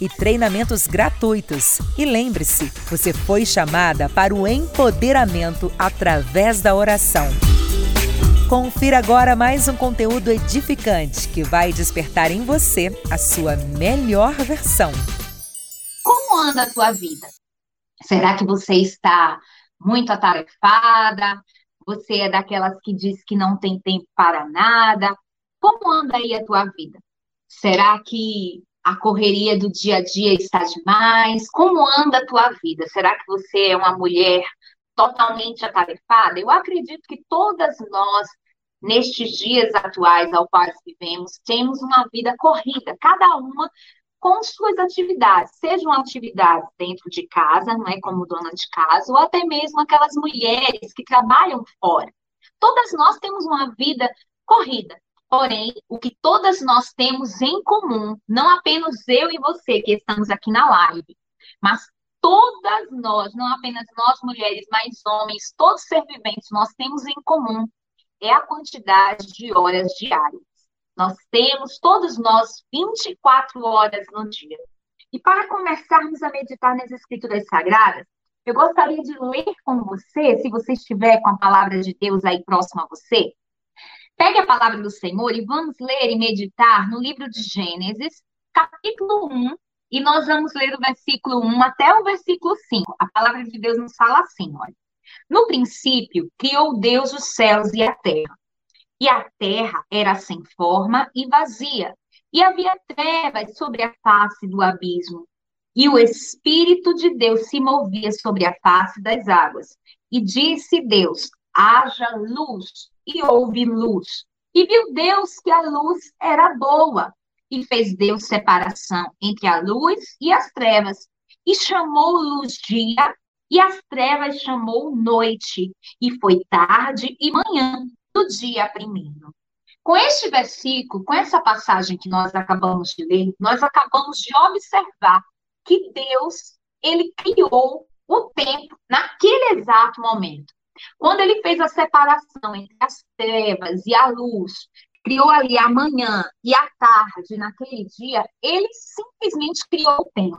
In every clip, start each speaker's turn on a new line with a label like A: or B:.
A: e treinamentos gratuitos. E lembre-se, você foi chamada para o empoderamento através da oração. Confira agora mais um conteúdo edificante que vai despertar em você a sua melhor versão.
B: Como anda a tua vida? Será que você está muito atarefada? Você é daquelas que diz que não tem tempo para nada? Como anda aí a tua vida? Será que a correria do dia a dia está demais? Como anda a tua vida? Será que você é uma mulher totalmente atarefada? Eu acredito que todas nós, nestes dias atuais ao quais vivemos, temos uma vida corrida, cada uma com suas atividades, sejam atividades dentro de casa, não é como dona de casa, ou até mesmo aquelas mulheres que trabalham fora. Todas nós temos uma vida corrida. Porém, o que todas nós temos em comum, não apenas eu e você que estamos aqui na live, mas todas nós, não apenas nós mulheres, mas homens, todos ser viventes, nós temos em comum é a quantidade de horas diárias. Nós temos, todos nós, 24 horas no dia. E para começarmos a meditar nas Escrituras Sagradas, eu gostaria de ler com você, se você estiver com a palavra de Deus aí próximo a você, Pegue a palavra do Senhor e vamos ler e meditar no livro de Gênesis, capítulo 1, e nós vamos ler do versículo 1 até o versículo 5. A palavra de Deus nos fala assim, olha. No princípio, criou Deus os céus e a terra. E a terra era sem forma e vazia, e havia trevas sobre a face do abismo. E o Espírito de Deus se movia sobre a face das águas. E disse Deus: haja luz, e houve luz. E viu Deus que a luz era boa, e fez Deus separação entre a luz e as trevas, e chamou luz dia, e as trevas chamou noite, e foi tarde e manhã do dia primeiro. Com este versículo, com essa passagem que nós acabamos de ler, nós acabamos de observar que Deus, ele criou o tempo naquele exato momento. Quando ele fez a separação entre as trevas e a luz, criou ali a manhã e a tarde naquele dia, ele simplesmente criou o tempo.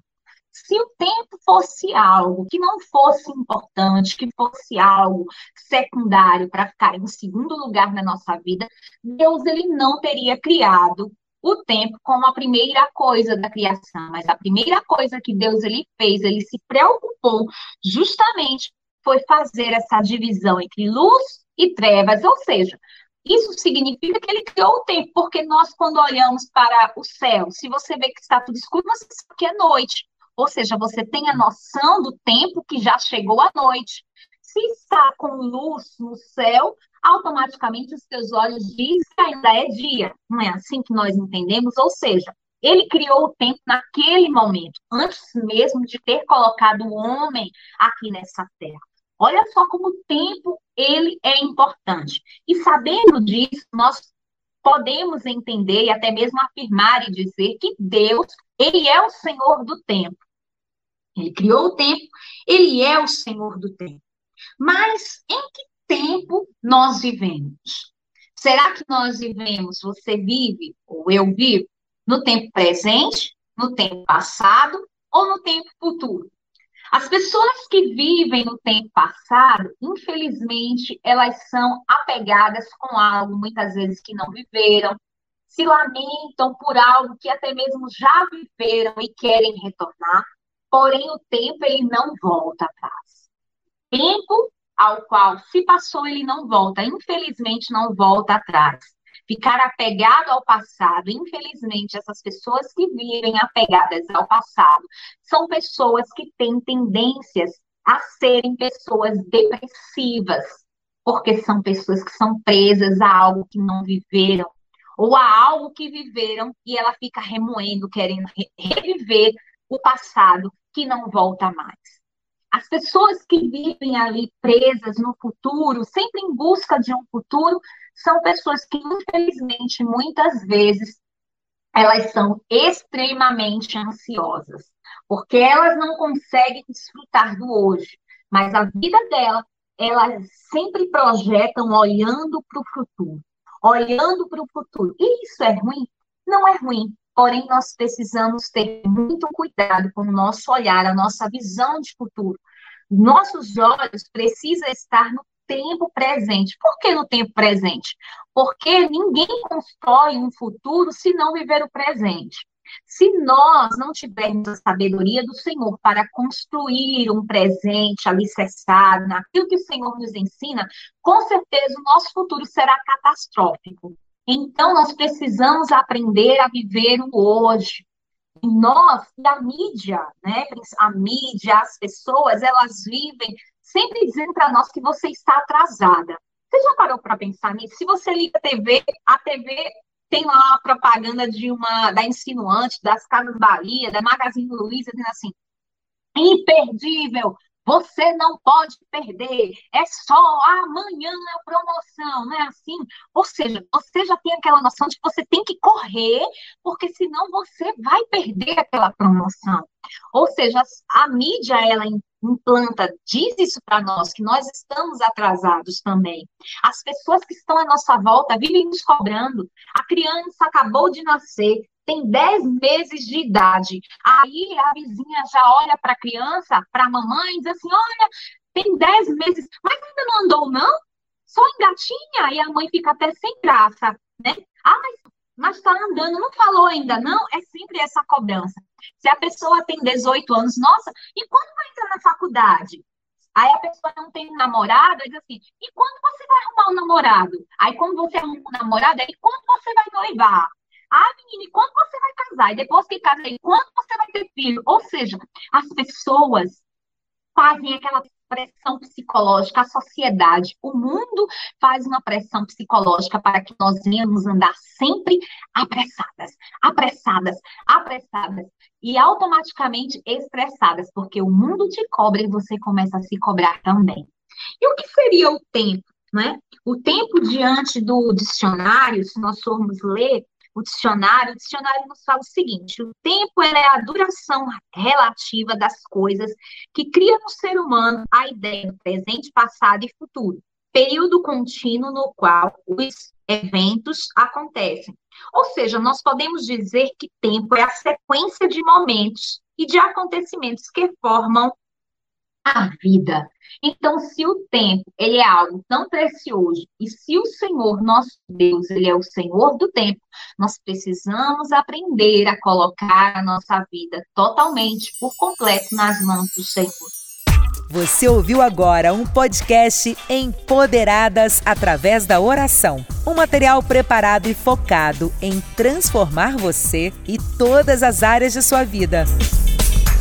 B: Se o tempo fosse algo que não fosse importante, que fosse algo secundário para ficar em segundo lugar na nossa vida, Deus ele não teria criado o tempo como a primeira coisa da criação, mas a primeira coisa que Deus ele fez, ele se preocupou justamente foi fazer essa divisão entre luz e trevas, ou seja, isso significa que ele criou o tempo, porque nós, quando olhamos para o céu, se você vê que está tudo escuro, você sabe que é noite. Ou seja, você tem a noção do tempo que já chegou a noite. Se está com luz no céu, automaticamente os seus olhos dizem que ainda é dia. Não é assim que nós entendemos? Ou seja, ele criou o tempo naquele momento, antes mesmo de ter colocado o homem aqui nessa terra. Olha só como o tempo ele é importante. E sabendo disso, nós podemos entender e até mesmo afirmar e dizer que Deus, ele é o Senhor do tempo. Ele criou o tempo, ele é o Senhor do tempo. Mas em que tempo nós vivemos? Será que nós vivemos, você vive ou eu vivo no tempo presente, no tempo passado ou no tempo futuro? As pessoas que vivem no tempo passado, infelizmente, elas são apegadas com algo, muitas vezes, que não viveram, se lamentam por algo que até mesmo já viveram e querem retornar, porém o tempo ele não volta atrás. Tempo ao qual se passou, ele não volta, infelizmente não volta atrás ficar apegado ao passado. Infelizmente, essas pessoas que vivem apegadas ao passado são pessoas que têm tendências a serem pessoas depressivas, porque são pessoas que são presas a algo que não viveram ou a algo que viveram e ela fica remoendo, querendo reviver o passado que não volta mais. As pessoas que vivem ali presas no futuro, sempre em busca de um futuro, são pessoas que, infelizmente, muitas vezes, elas são extremamente ansiosas, porque elas não conseguem desfrutar do hoje, mas a vida dela, elas sempre projetam olhando para o futuro, olhando para o futuro. E isso é ruim? Não é ruim, porém nós precisamos ter muito cuidado com o nosso olhar, a nossa visão de futuro. Nossos olhos precisam estar no tempo presente. Por que no tempo presente? Porque ninguém constrói um futuro se não viver o presente. Se nós não tivermos a sabedoria do Senhor para construir um presente alicerçado naquilo que o Senhor nos ensina, com certeza o nosso futuro será catastrófico. Então, nós precisamos aprender a viver o hoje. E nós, e a mídia, né? A mídia, as pessoas, elas vivem sempre dizendo para nós que você está atrasada. Você já parou para pensar nisso? Se você liga a TV, a TV tem lá uma propaganda de uma da Insinuante, das Casas Bahia, da Magazine Luiza, dizendo assim: imperdível, você não pode perder, é só amanhã não é assim? Ou seja, você já tem aquela noção de que você tem que correr, porque senão você vai perder aquela promoção. Ou seja, a mídia, ela implanta, diz isso para nós, que nós estamos atrasados também. As pessoas que estão à nossa volta vivem nos cobrando. A criança acabou de nascer, tem 10 meses de idade. Aí a vizinha já olha para a criança, para a mamãe, e diz assim: olha, tem 10 meses, mas ainda não andou, não? Só engatinha. E a mãe fica até sem graça, né? Ah, mas está andando, não falou ainda, não? É sempre essa cobrança. Se a pessoa tem 18 anos, nossa, e quando vai entrar na faculdade? Aí a pessoa não tem um namorado, diz assim, e quando você vai arrumar um namorado? Aí quando você arruma um namorado, aí quando você vai noivar? Ah, menina, e quando você vai casar? E depois que casa, aí quando você vai ter filho? Ou seja, as pessoas fazem aquela pressão psicológica, a sociedade, o mundo faz uma pressão psicológica para que nós venhamos andar sempre apressadas, apressadas, apressadas e automaticamente estressadas, porque o mundo te cobra e você começa a se cobrar também. E o que seria o tempo? Né? O tempo diante do dicionário, se nós formos ler, o dicionário, o dicionário nos fala o seguinte: o tempo é a duração relativa das coisas que cria no ser humano a ideia do presente, passado e futuro, período contínuo no qual os eventos acontecem. Ou seja, nós podemos dizer que tempo é a sequência de momentos e de acontecimentos que formam a vida. Então, se o tempo ele é algo tão precioso e se o Senhor nosso Deus ele é o Senhor do tempo, nós precisamos aprender a colocar a nossa vida totalmente por completo nas mãos do Senhor.
A: Você ouviu agora um podcast Empoderadas através da oração. Um material preparado e focado em transformar você e todas as áreas de sua vida.